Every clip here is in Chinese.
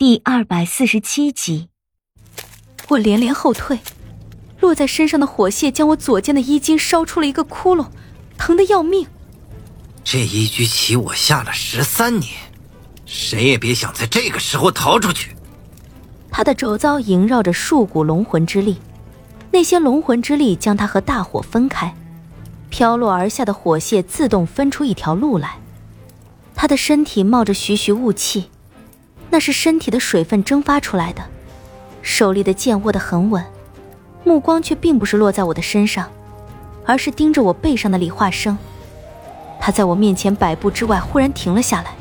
第二百四十七集，我连连后退，落在身上的火屑将我左肩的衣襟烧出了一个窟窿，疼得要命。这一局棋我下了十三年，谁也别想在这个时候逃出去。他的周遭萦绕着数股龙魂之力，那些龙魂之力将他和大火分开，飘落而下的火屑自动分出一条路来。他的身体冒着徐徐雾气。那是身体的水分蒸发出来的，手里的剑握得很稳，目光却并不是落在我的身上，而是盯着我背上的李化生。他在我面前百步之外忽然停了下来，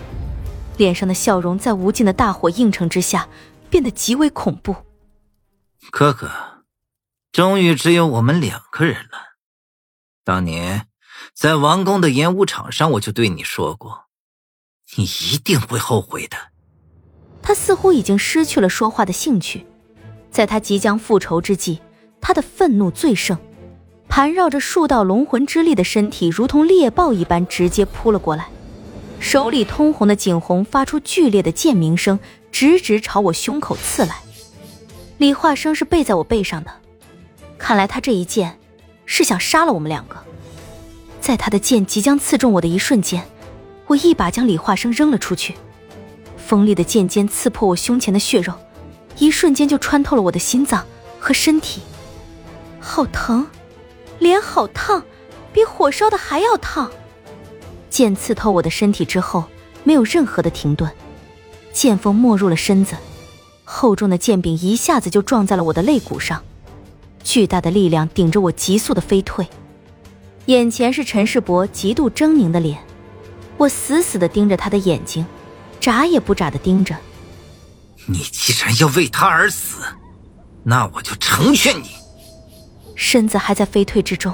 脸上的笑容在无尽的大火映衬之下变得极为恐怖。哥哥，终于只有我们两个人了。当年在王宫的演武场上，我就对你说过，你一定会后悔的。他似乎已经失去了说话的兴趣，在他即将复仇之际，他的愤怒最盛，盘绕着数道龙魂之力的身体如同猎豹一般直接扑了过来，手里通红的景红发出剧烈的剑鸣声，直直朝我胸口刺来。李化生是背在我背上的，看来他这一剑是想杀了我们两个。在他的剑即将刺中我的一瞬间，我一把将李化生扔了出去。锋利的剑尖刺破我胸前的血肉，一瞬间就穿透了我的心脏和身体，好疼，脸好烫，比火烧的还要烫。剑刺透我的身体之后，没有任何的停顿，剑锋没入了身子，厚重的剑柄一下子就撞在了我的肋骨上，巨大的力量顶着我急速的飞退。眼前是陈世伯极度狰狞的脸，我死死的盯着他的眼睛。眨也不眨的盯着。你既然要为他而死，那我就成全你。身子还在飞退之中，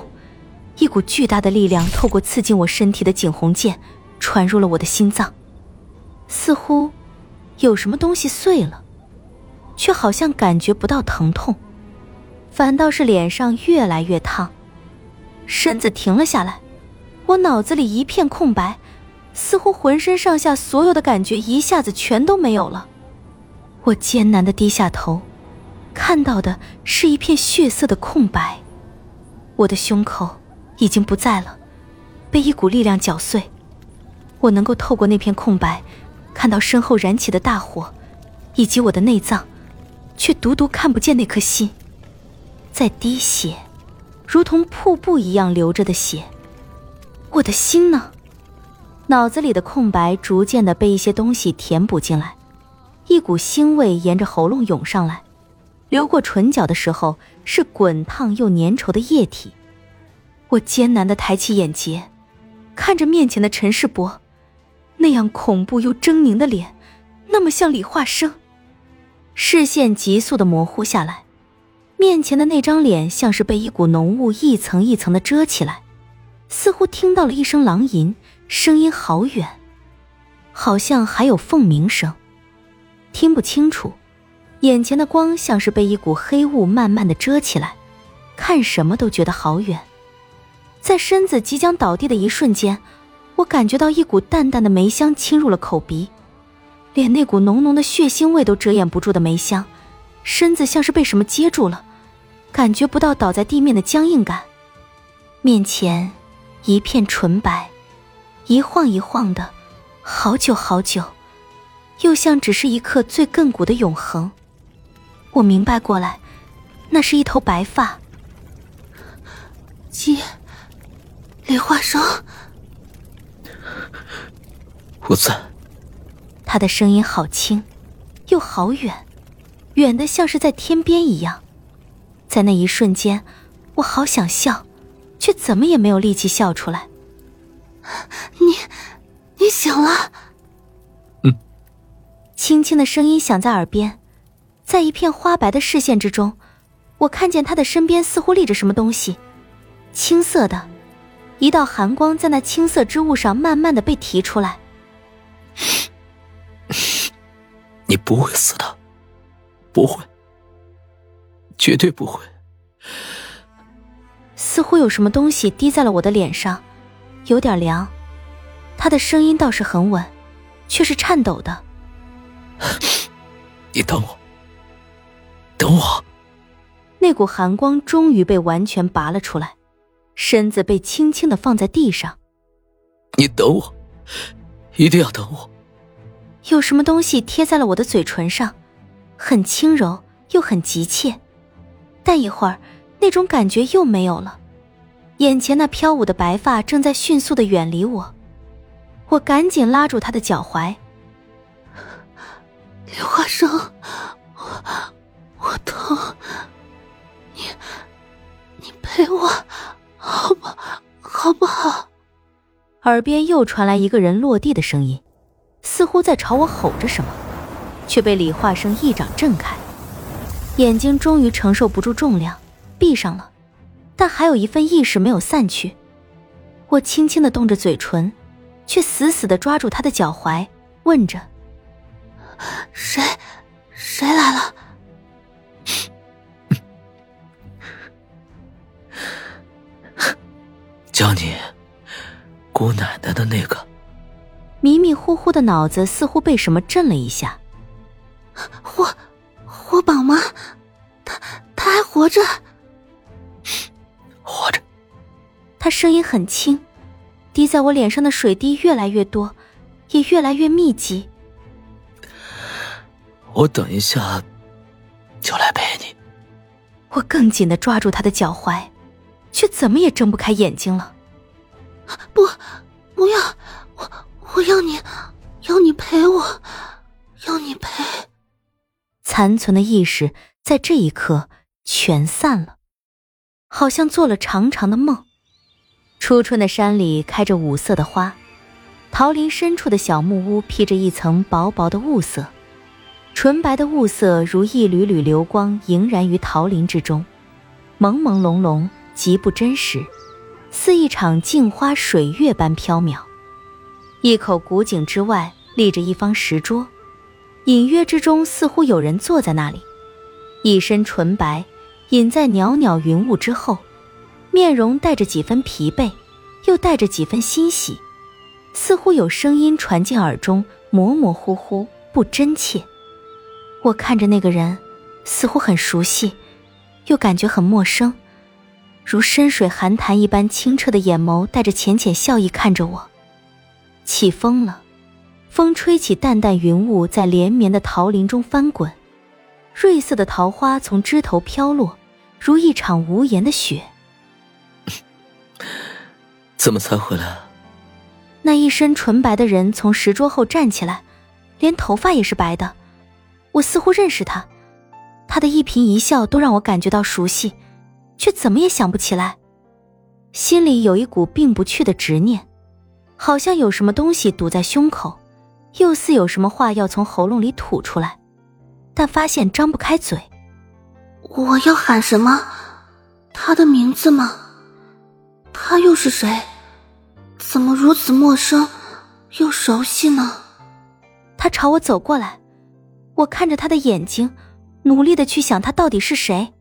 一股巨大的力量透过刺进我身体的景洪剑，传入了我的心脏。似乎有什么东西碎了，却好像感觉不到疼痛，反倒是脸上越来越烫。身子停了下来，我脑子里一片空白。似乎浑身上下所有的感觉一下子全都没有了，我艰难的低下头，看到的是一片血色的空白，我的胸口已经不在了，被一股力量搅碎，我能够透过那片空白，看到身后燃起的大火，以及我的内脏，却独独看不见那颗心，在滴血，如同瀑布一样流着的血，我的心呢？脑子里的空白逐渐的被一些东西填补进来，一股腥味沿着喉咙涌上来，流过唇角的时候是滚烫又粘稠的液体。我艰难的抬起眼睫，看着面前的陈世伯，那样恐怖又狰狞的脸，那么像李化生。视线急速的模糊下来，面前的那张脸像是被一股浓雾一层一层的遮起来，似乎听到了一声狼吟。声音好远，好像还有凤鸣声，听不清楚。眼前的光像是被一股黑雾慢慢的遮起来，看什么都觉得好远。在身子即将倒地的一瞬间，我感觉到一股淡淡的梅香侵入了口鼻，连那股浓浓的血腥味都遮掩不住的梅香，身子像是被什么接住了，感觉不到倒在地面的僵硬感。面前一片纯白。一晃一晃的，好久好久，又像只是一刻最亘古的永恒。我明白过来，那是一头白发。姬，李化生，我在。他的声音好轻，又好远，远的像是在天边一样。在那一瞬间，我好想笑，却怎么也没有力气笑出来。你，你醒了。嗯。轻轻的声音响在耳边，在一片花白的视线之中，我看见他的身边似乎立着什么东西，青色的，一道寒光在那青色之物上慢慢的被提出来。你不会死的，不会，绝对不会。似乎有什么东西滴在了我的脸上。有点凉，他的声音倒是很稳，却是颤抖的。你等我，等我。那股寒光终于被完全拔了出来，身子被轻轻的放在地上。你等我，一定要等我。有什么东西贴在了我的嘴唇上，很轻柔又很急切，但一会儿那种感觉又没有了。眼前那飘舞的白发正在迅速的远离我，我赶紧拉住他的脚踝。李华生，我我疼，你你陪我，好不好不好？耳边又传来一个人落地的声音，似乎在朝我吼着什么，却被李化生一掌震开，眼睛终于承受不住重量，闭上了。但还有一份意识没有散去，我轻轻的动着嘴唇，却死死的抓住他的脚踝，问着：“谁？谁来了？”叫你姑奶奶的那个。迷迷糊糊的脑子似乎被什么震了一下。霍霍宝吗？他他还活着？活着，他声音很轻，滴在我脸上的水滴越来越多，也越来越密集。我等一下就来陪你。我更紧的抓住他的脚踝，却怎么也睁不开眼睛了。不，不要！我我要你，要你陪我，要你陪。残存的意识在这一刻全散了。好像做了长长的梦。初春的山里开着五色的花，桃林深处的小木屋披着一层薄薄的雾色，纯白的雾色如一缕缕流光萦然于桃林之中，朦朦胧胧，极不真实，似一场镜花水月般飘渺。一口古井之外立着一方石桌，隐约之中似乎有人坐在那里，一身纯白。隐在袅袅云雾之后，面容带着几分疲惫，又带着几分欣喜，似乎有声音传进耳中，模模糊糊，不真切。我看着那个人，似乎很熟悉，又感觉很陌生，如深水寒潭一般清澈的眼眸，带着浅浅笑意看着我。起风了，风吹起淡淡云雾，在连绵的桃林中翻滚。瑞色的桃花从枝头飘落，如一场无言的雪。怎么才回来？那一身纯白的人从石桌后站起来，连头发也是白的。我似乎认识他，他的一颦一笑都让我感觉到熟悉，却怎么也想不起来。心里有一股并不去的执念，好像有什么东西堵在胸口，又似有什么话要从喉咙里吐出来。但发现张不开嘴，我要喊什么？他的名字吗？他又是谁？怎么如此陌生又熟悉呢？他朝我走过来，我看着他的眼睛，努力的去想他到底是谁。